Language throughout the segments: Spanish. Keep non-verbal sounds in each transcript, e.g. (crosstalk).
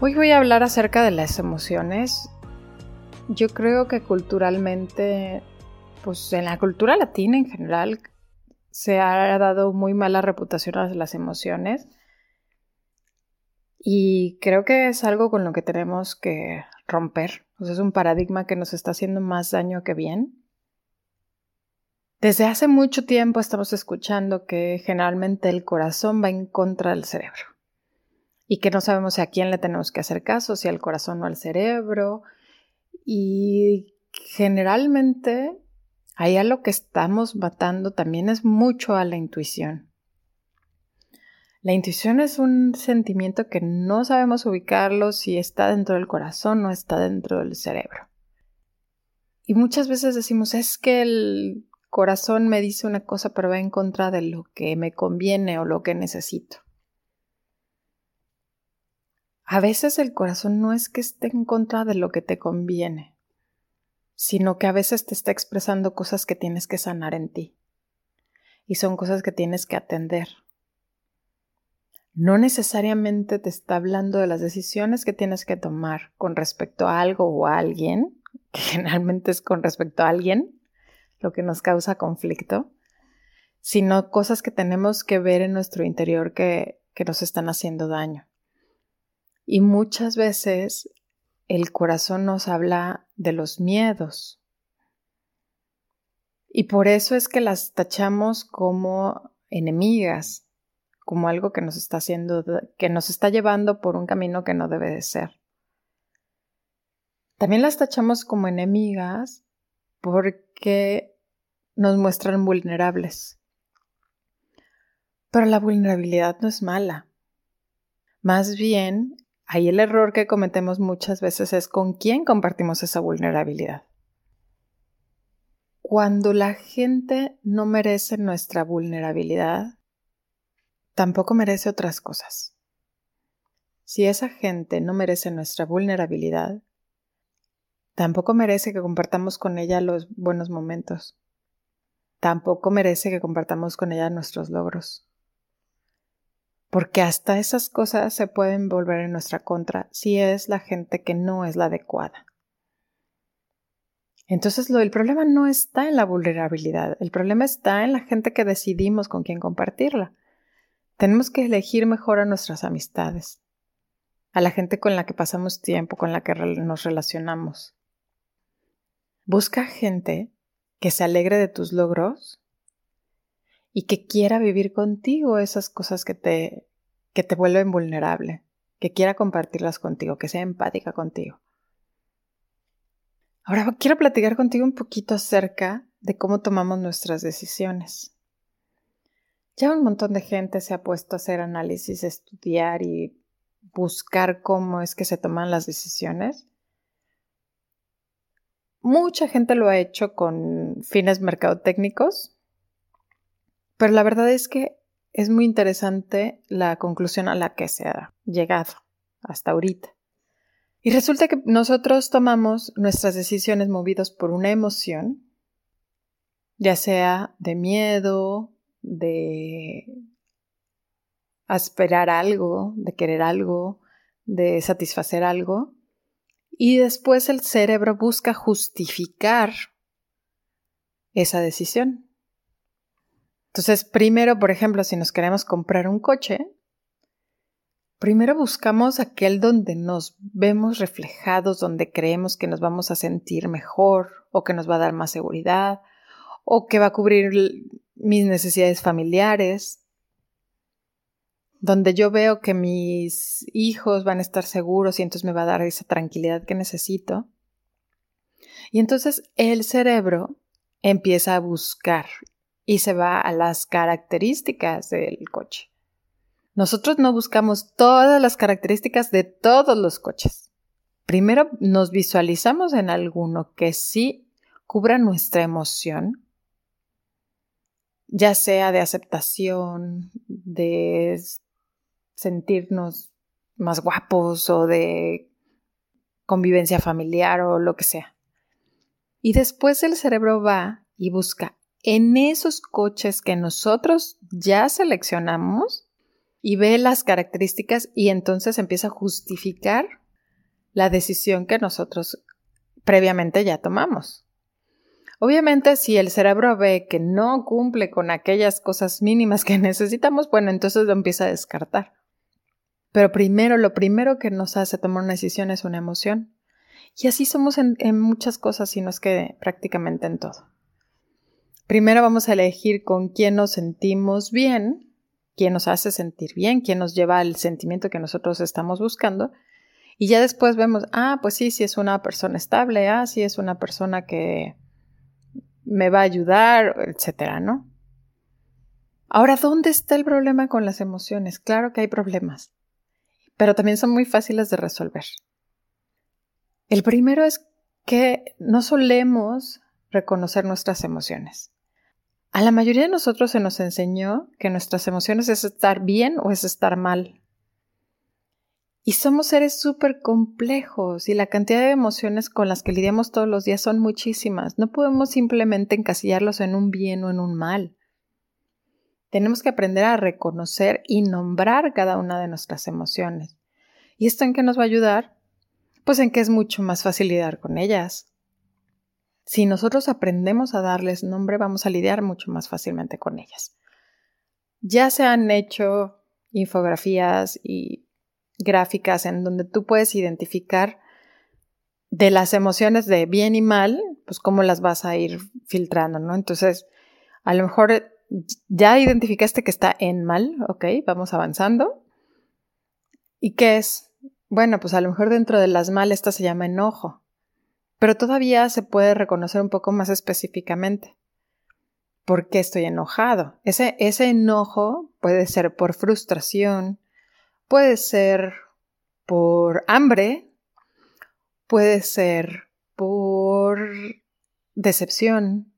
Hoy voy a hablar acerca de las emociones. Yo creo que culturalmente, pues en la cultura latina en general, se ha dado muy mala reputación a las emociones y creo que es algo con lo que tenemos que romper. O sea, es un paradigma que nos está haciendo más daño que bien. Desde hace mucho tiempo estamos escuchando que generalmente el corazón va en contra del cerebro y que no sabemos a quién le tenemos que hacer caso, si al corazón o al cerebro. Y generalmente ahí a lo que estamos matando también es mucho a la intuición. La intuición es un sentimiento que no sabemos ubicarlo si está dentro del corazón o está dentro del cerebro. Y muchas veces decimos, es que el corazón me dice una cosa pero va en contra de lo que me conviene o lo que necesito. A veces el corazón no es que esté en contra de lo que te conviene, sino que a veces te está expresando cosas que tienes que sanar en ti. Y son cosas que tienes que atender no necesariamente te está hablando de las decisiones que tienes que tomar con respecto a algo o a alguien, (laughs) que generalmente es con respecto a alguien, lo que nos causa conflicto, sino cosas que tenemos que ver en nuestro interior que, que nos están haciendo daño. Y muchas veces el corazón nos habla de los miedos. Y por eso es que las tachamos como enemigas, como algo que nos está haciendo, que nos está llevando por un camino que no debe de ser. También las tachamos como enemigas porque nos muestran vulnerables. Pero la vulnerabilidad no es mala. Más bien, ahí el error que cometemos muchas veces es con quién compartimos esa vulnerabilidad. Cuando la gente no merece nuestra vulnerabilidad, tampoco merece otras cosas. Si esa gente no merece nuestra vulnerabilidad, tampoco merece que compartamos con ella los buenos momentos. Tampoco merece que compartamos con ella nuestros logros. Porque hasta esas cosas se pueden volver en nuestra contra si es la gente que no es la adecuada. Entonces lo, el problema no está en la vulnerabilidad, el problema está en la gente que decidimos con quién compartirla. Tenemos que elegir mejor a nuestras amistades, a la gente con la que pasamos tiempo, con la que nos relacionamos. Busca gente que se alegre de tus logros y que quiera vivir contigo esas cosas que te, que te vuelven vulnerable, que quiera compartirlas contigo, que sea empática contigo. Ahora quiero platicar contigo un poquito acerca de cómo tomamos nuestras decisiones. Ya un montón de gente se ha puesto a hacer análisis, estudiar y buscar cómo es que se toman las decisiones. Mucha gente lo ha hecho con fines mercadotécnicos, pero la verdad es que es muy interesante la conclusión a la que se ha llegado hasta ahorita. Y resulta que nosotros tomamos nuestras decisiones movidos por una emoción, ya sea de miedo, de esperar algo, de querer algo, de satisfacer algo. Y después el cerebro busca justificar esa decisión. Entonces, primero, por ejemplo, si nos queremos comprar un coche, Primero buscamos aquel donde nos vemos reflejados, donde creemos que nos vamos a sentir mejor o que nos va a dar más seguridad o que va a cubrir mis necesidades familiares, donde yo veo que mis hijos van a estar seguros y entonces me va a dar esa tranquilidad que necesito. Y entonces el cerebro empieza a buscar y se va a las características del coche. Nosotros no buscamos todas las características de todos los coches. Primero nos visualizamos en alguno que sí cubra nuestra emoción, ya sea de aceptación, de sentirnos más guapos o de convivencia familiar o lo que sea. Y después el cerebro va y busca en esos coches que nosotros ya seleccionamos y ve las características y entonces empieza a justificar la decisión que nosotros previamente ya tomamos. Obviamente, si el cerebro ve que no cumple con aquellas cosas mínimas que (laughs) necesitamos, bueno, entonces lo empieza a descartar. Pero primero, lo primero que nos hace tomar una decisión es una emoción. Y así somos en, muchas cosas y no es que prácticamente en todo. Primero vamos a elegir con quién nos sentimos bien quién nos hace sentir bien, quién nos lleva al sentimiento que nosotros estamos buscando. Y ya después vemos, ah, pues sí, sí es una persona estable, ah, sí es una persona que me va a ayudar, etcétera, ¿no? Ahora, ¿dónde está el problema con las emociones? Claro que hay problemas, pero también son muy fáciles de resolver. El primero es que no solemos reconocer nuestras emociones. A la mayoría de nosotros se nos enseñó que nuestras emociones es estar bien o es estar mal. Y somos seres súper complejos y la cantidad de emociones con las que lidiamos todos los días son muchísimas. No podemos simplemente encasillarlos en un bien o en un mal. Tenemos que aprender a reconocer y nombrar cada una de nuestras emociones. ¿Y esto en qué nos va a ayudar? Pues en que es mucho más fácil lidiar con ellas. Si nosotros aprendemos a darles nombre, vamos a lidiar mucho más fácilmente con ellas. Ya se han hecho infografías y gráficas en donde tú puedes identificar de las emociones de bien y mal, pues cómo las vas a ir filtrando, ¿no? Entonces, a lo mejor ya identificaste que está en mal, ok, vamos avanzando. ¿Y qué es? Bueno, pues a lo mejor dentro de las mal esta se llama enojo pero todavía se puede reconocer un poco más específicamente. ¿Por qué estoy enojado? Ese, ese enojo puede ser por frustración, puede ser por hambre, puede ser por decepción.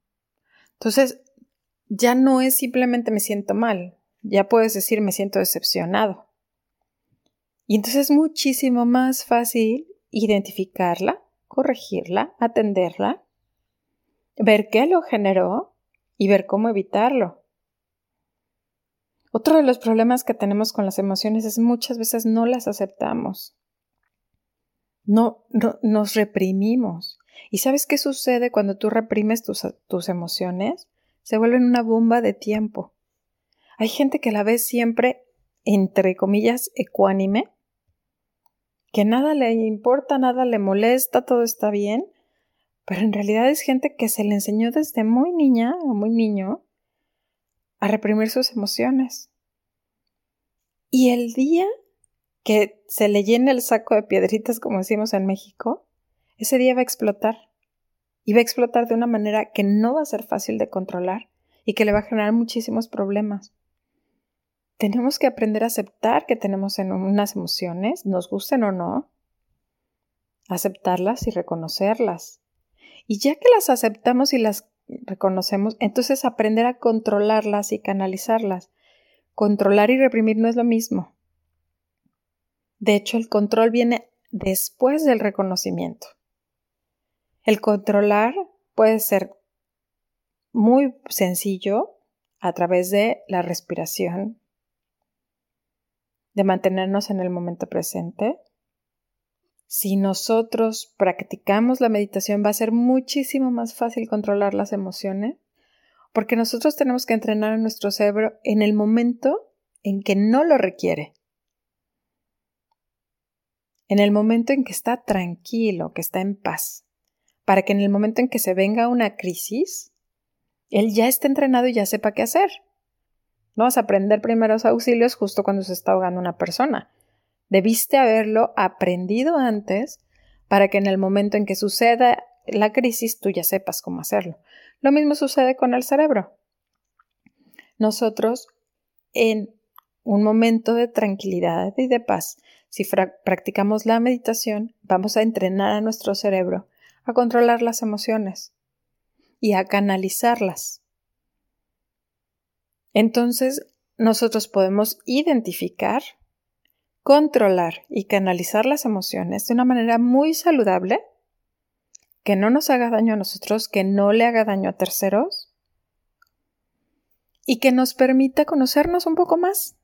Entonces, ya no es simplemente me siento mal, ya puedes decir me siento decepcionado. Y entonces es muchísimo más fácil identificarla corregirla, atenderla, ver qué lo generó y ver cómo evitarlo. Otro de los problemas que tenemos con las emociones es muchas veces no las aceptamos. No, nos reprimimos. ¿Y sabes qué sucede cuando tú reprimes tus, tus emociones? Se vuelven una bomba de tiempo. Hay gente que la ve siempre, entre comillas, ecuánime, que nada le importa, nada le molesta, todo está bien, pero en realidad es gente que se le enseñó desde muy niña o muy niño a reprimir sus emociones. Y el día que se le llene el saco de piedritas, como decimos en México, ese día va a explotar. Y va a explotar de una manera que no va a ser fácil de controlar y que le va a generar muchísimos problemas tenemos que aprender a aceptar que tenemos unas emociones, nos gusten o no, aceptarlas y reconocerlas. Y ya que las aceptamos y las reconocemos, entonces aprender a controlarlas y canalizarlas. Controlar y reprimir no es lo mismo. De hecho, el control viene después del reconocimiento. El controlar puede ser muy sencillo a través de la respiración, de mantenernos en el momento presente. Si nosotros practicamos la meditación va a ser muchísimo más fácil controlar las emociones porque nosotros tenemos que entrenar a nuestro cerebro en el momento en que no lo requiere. en el momento en que está tranquilo, que está en paz, para que en el momento en que se venga una crisis, él ya esté entrenado y ya sepa qué hacer. No a aprender primeros auxilios justo cuando se está ahogando una persona. Debiste haberlo aprendido antes para que en el momento en que suceda la crisis tú ya sepas cómo hacerlo. Lo mismo sucede con el cerebro. Nosotros en un momento de tranquilidad y de paz, si practicamos la meditación, vamos a entrenar a nuestro cerebro a controlar las emociones y a canalizarlas. Entonces, nosotros podemos identificar, controlar y canalizar las emociones de una manera muy saludable, que no nos haga daño a nosotros, que no le haga daño a terceros y que nos permita conocernos un poco más.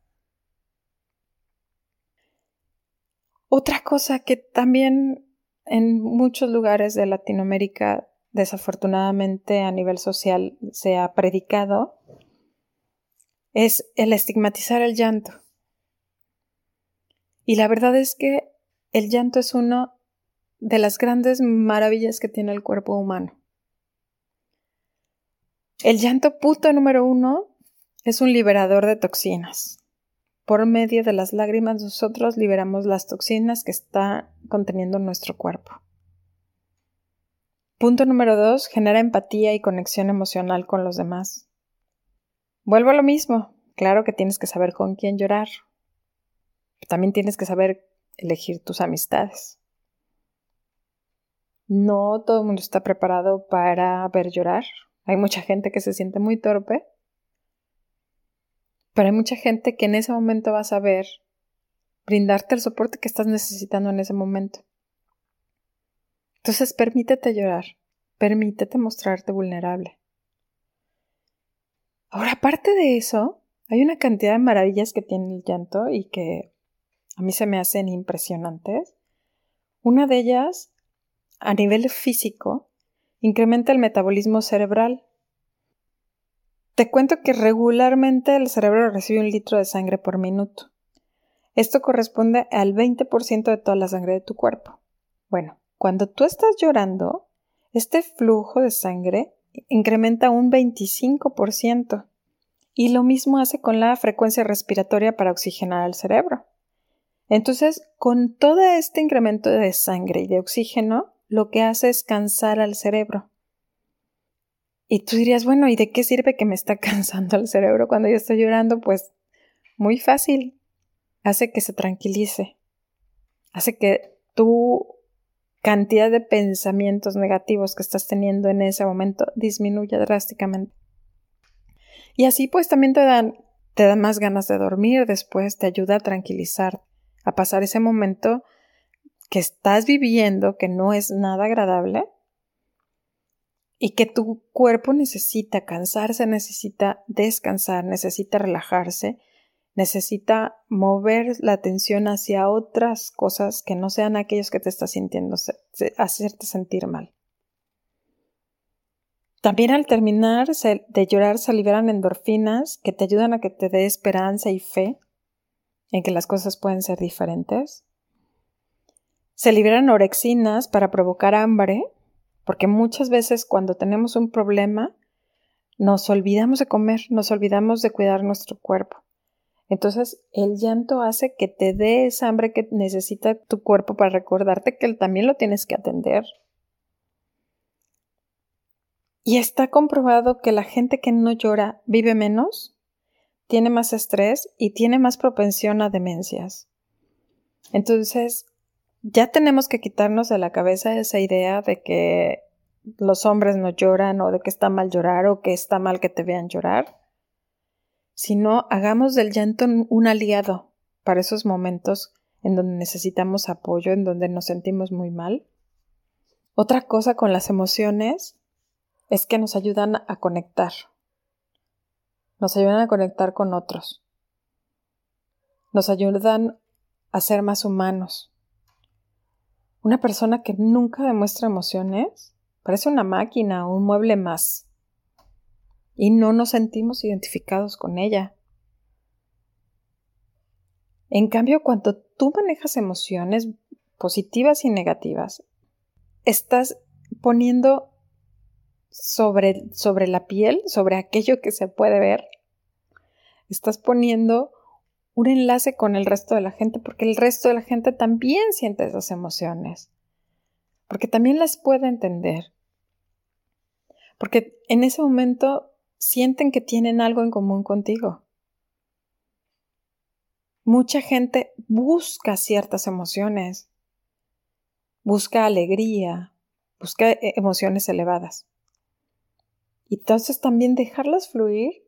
Otra cosa que también en muchos lugares de Latinoamérica, desafortunadamente a nivel social, se ha predicado, es el estigmatizar el llanto. Y la verdad es que el llanto es uno de las grandes maravillas que tiene el cuerpo humano. El llanto puto número uno es un liberador de toxinas. Por medio de las lágrimas nosotros liberamos las toxinas que está conteniendo nuestro cuerpo. Punto número dos, genera empatía y conexión emocional con los demás. Vuelvo a lo mismo. Claro que tienes que saber con quién llorar. También tienes que saber elegir tus amistades. No todo el mundo está preparado para ver llorar. Hay mucha gente que se siente muy torpe pero hay mucha gente que en ese momento va a saber brindarte el soporte que estás necesitando en ese momento. Entonces permítete llorar, permítete mostrarte vulnerable. Ahora, aparte de eso, hay una cantidad de maravillas que tiene el llanto y que a mí se me hacen impresionantes. Una de ellas, a nivel físico, incrementa el metabolismo cerebral. Te cuento que regularmente el cerebro recibe un litro de sangre por minuto. Esto corresponde al 20% de toda la sangre de tu cuerpo. Bueno, cuando tú estás llorando, este flujo de sangre incrementa un 25%. Y lo mismo hace con la frecuencia respiratoria para oxigenar al cerebro. Entonces, con todo este incremento de sangre y de oxígeno, lo que hace es cansar al cerebro. Y tú dirías, bueno, ¿y de qué sirve que me está (laughs) cansando el cerebro cuando yo estoy llorando? Pues muy fácil. Hace que se tranquilice. Hace que tu cantidad de pensamientos negativos que estás teniendo en ese momento disminuya drásticamente. Y así pues también te dan, te dan más ganas de dormir después, te ayuda a tranquilizar, a pasar ese momento que estás viviendo que no es nada agradable y que tu cuerpo necesita cansarse, necesita descansar, necesita relajarse, necesita mover la atención hacia otras cosas que no sean aquellos que te estás sintiendo, hacerte sentir mal. También al terminar de llorar se liberan endorfinas que te ayudan a que te dé esperanza y fe en que las cosas pueden ser diferentes. Se liberan orexinas para provocar hambre porque muchas veces cuando tenemos un problema, nos olvidamos de comer, nos olvidamos de cuidar nuestro cuerpo. Entonces, el llanto hace que te dé esa hambre que necesita tu cuerpo para recordarte que también lo tienes que atender. Y está comprobado que la gente que no llora vive menos, tiene más estrés y tiene más propensión a demencias. Entonces, ya tenemos que quitarnos de la cabeza esa idea de que los hombres no lloran o de que está mal llorar o que está mal que te vean llorar, sino hagamos del llanto un aliado para esos momentos en donde necesitamos apoyo, en donde nos sentimos muy mal. Otra cosa con las emociones es que nos ayudan a conectar, nos ayudan a conectar con otros, nos ayudan a ser más humanos, una persona que nunca demuestra emociones parece una máquina o un mueble más. Y no nos sentimos identificados con ella. En cambio, cuando tú manejas emociones, positivas y negativas, estás poniendo sobre, sobre la piel, sobre aquello que se puede ver, estás poniendo un enlace con el resto de la gente, porque el resto de la gente también siente esas emociones, porque también las puede entender, porque en ese momento sienten que tienen algo en común contigo. Mucha gente busca ciertas emociones, busca alegría, busca e-, emociones elevadas. Y entonces también dejarlas fluir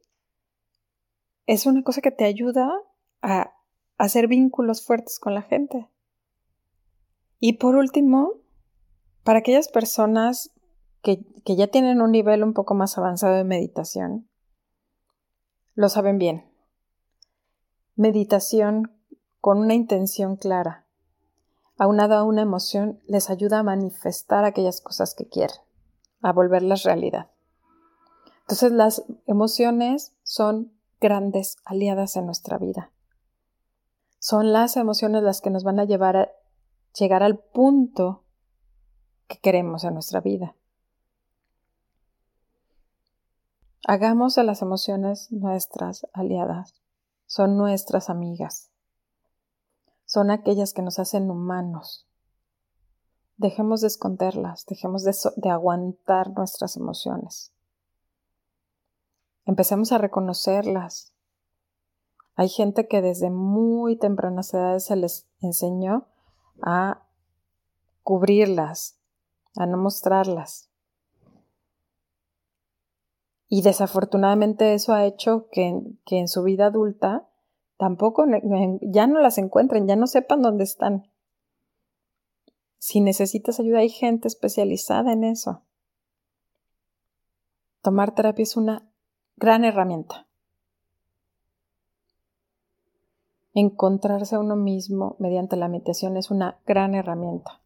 es una cosa que te ayuda a hacer vínculos fuertes con la gente. Y por último, para aquellas personas que, ya tienen un nivel un poco más avanzado de meditación, lo saben bien. Meditación con una intención clara, aunado a una emoción, les ayuda a manifestar aquellas cosas que quieren, a volverlas realidad. Entonces las emociones son grandes aliadas en nuestra vida. Son las emociones las que nos van a llevar a llegar al punto que queremos en nuestra vida. Hagamos a las emociones nuestras aliadas, son nuestras amigas, son aquellas que nos hacen humanos. Dejemos de esconderlas, dejemos de, de aguantar nuestras emociones. Empecemos a reconocerlas. Hay gente que desde muy tempranas edades se les enseñó a cubrirlas, a no mostrarlas. Y desafortunadamente eso ha hecho que, que, en su vida adulta tampoco ya no las encuentren, ya no sepan dónde están. Si necesitas ayuda, hay gente especializada en eso. Tomar terapia es una gran herramienta. Encontrarse a uno mismo mediante la meditación es una gran herramienta.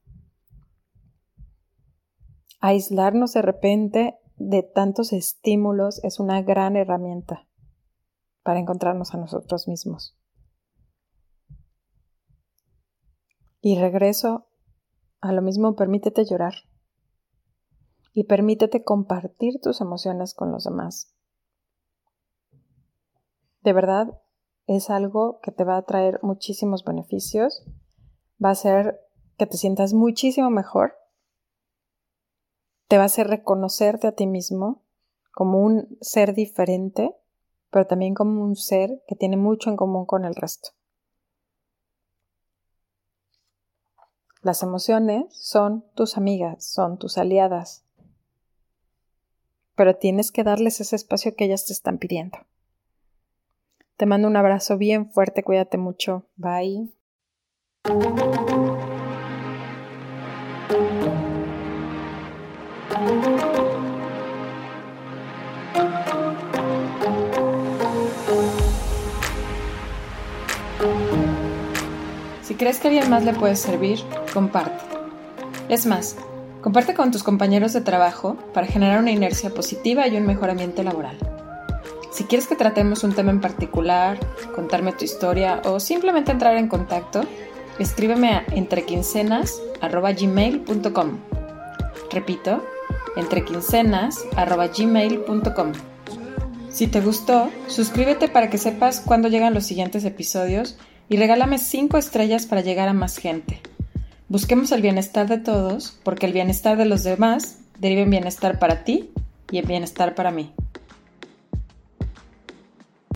Aislarnos de repente de tantos estímulos es una gran herramienta para encontrarnos a nosotros mismos. Y regreso a lo mismo, permítete llorar. Y permítete compartir tus emociones con los demás. De verdad es algo que te va a traer muchísimos beneficios, va a hacer que te sientas muchísimo mejor, te va a hacer reconocerte a ti mismo como un ser diferente, pero también como un ser que tiene mucho en común con el resto. Las emociones son tus amigas, son tus aliadas, pero tienes que darles ese espacio que ellas te están pidiendo. Te mando un abrazo bien fuerte, cuídate mucho. Bye. Crees que a alguien más le puede servir, comparte. Es más, comparte con tus compañeros de trabajo para generar una inercia positiva y un mejor ambiente laboral. Si quieres que tratemos un tema en particular, contarme tu historia o simplemente entrar en contacto, escríbeme a entrequincenas.gmail.com. Repito, entrequincenas.gmail.com. Si te gustó, suscríbete para que sepas cuándo llegan los siguientes episodios y regálame 5 estrellas para llegar a más gente. Busquemos el bienestar de todos, porque el bienestar de los demás deriva en bienestar para ti y en bienestar para mí.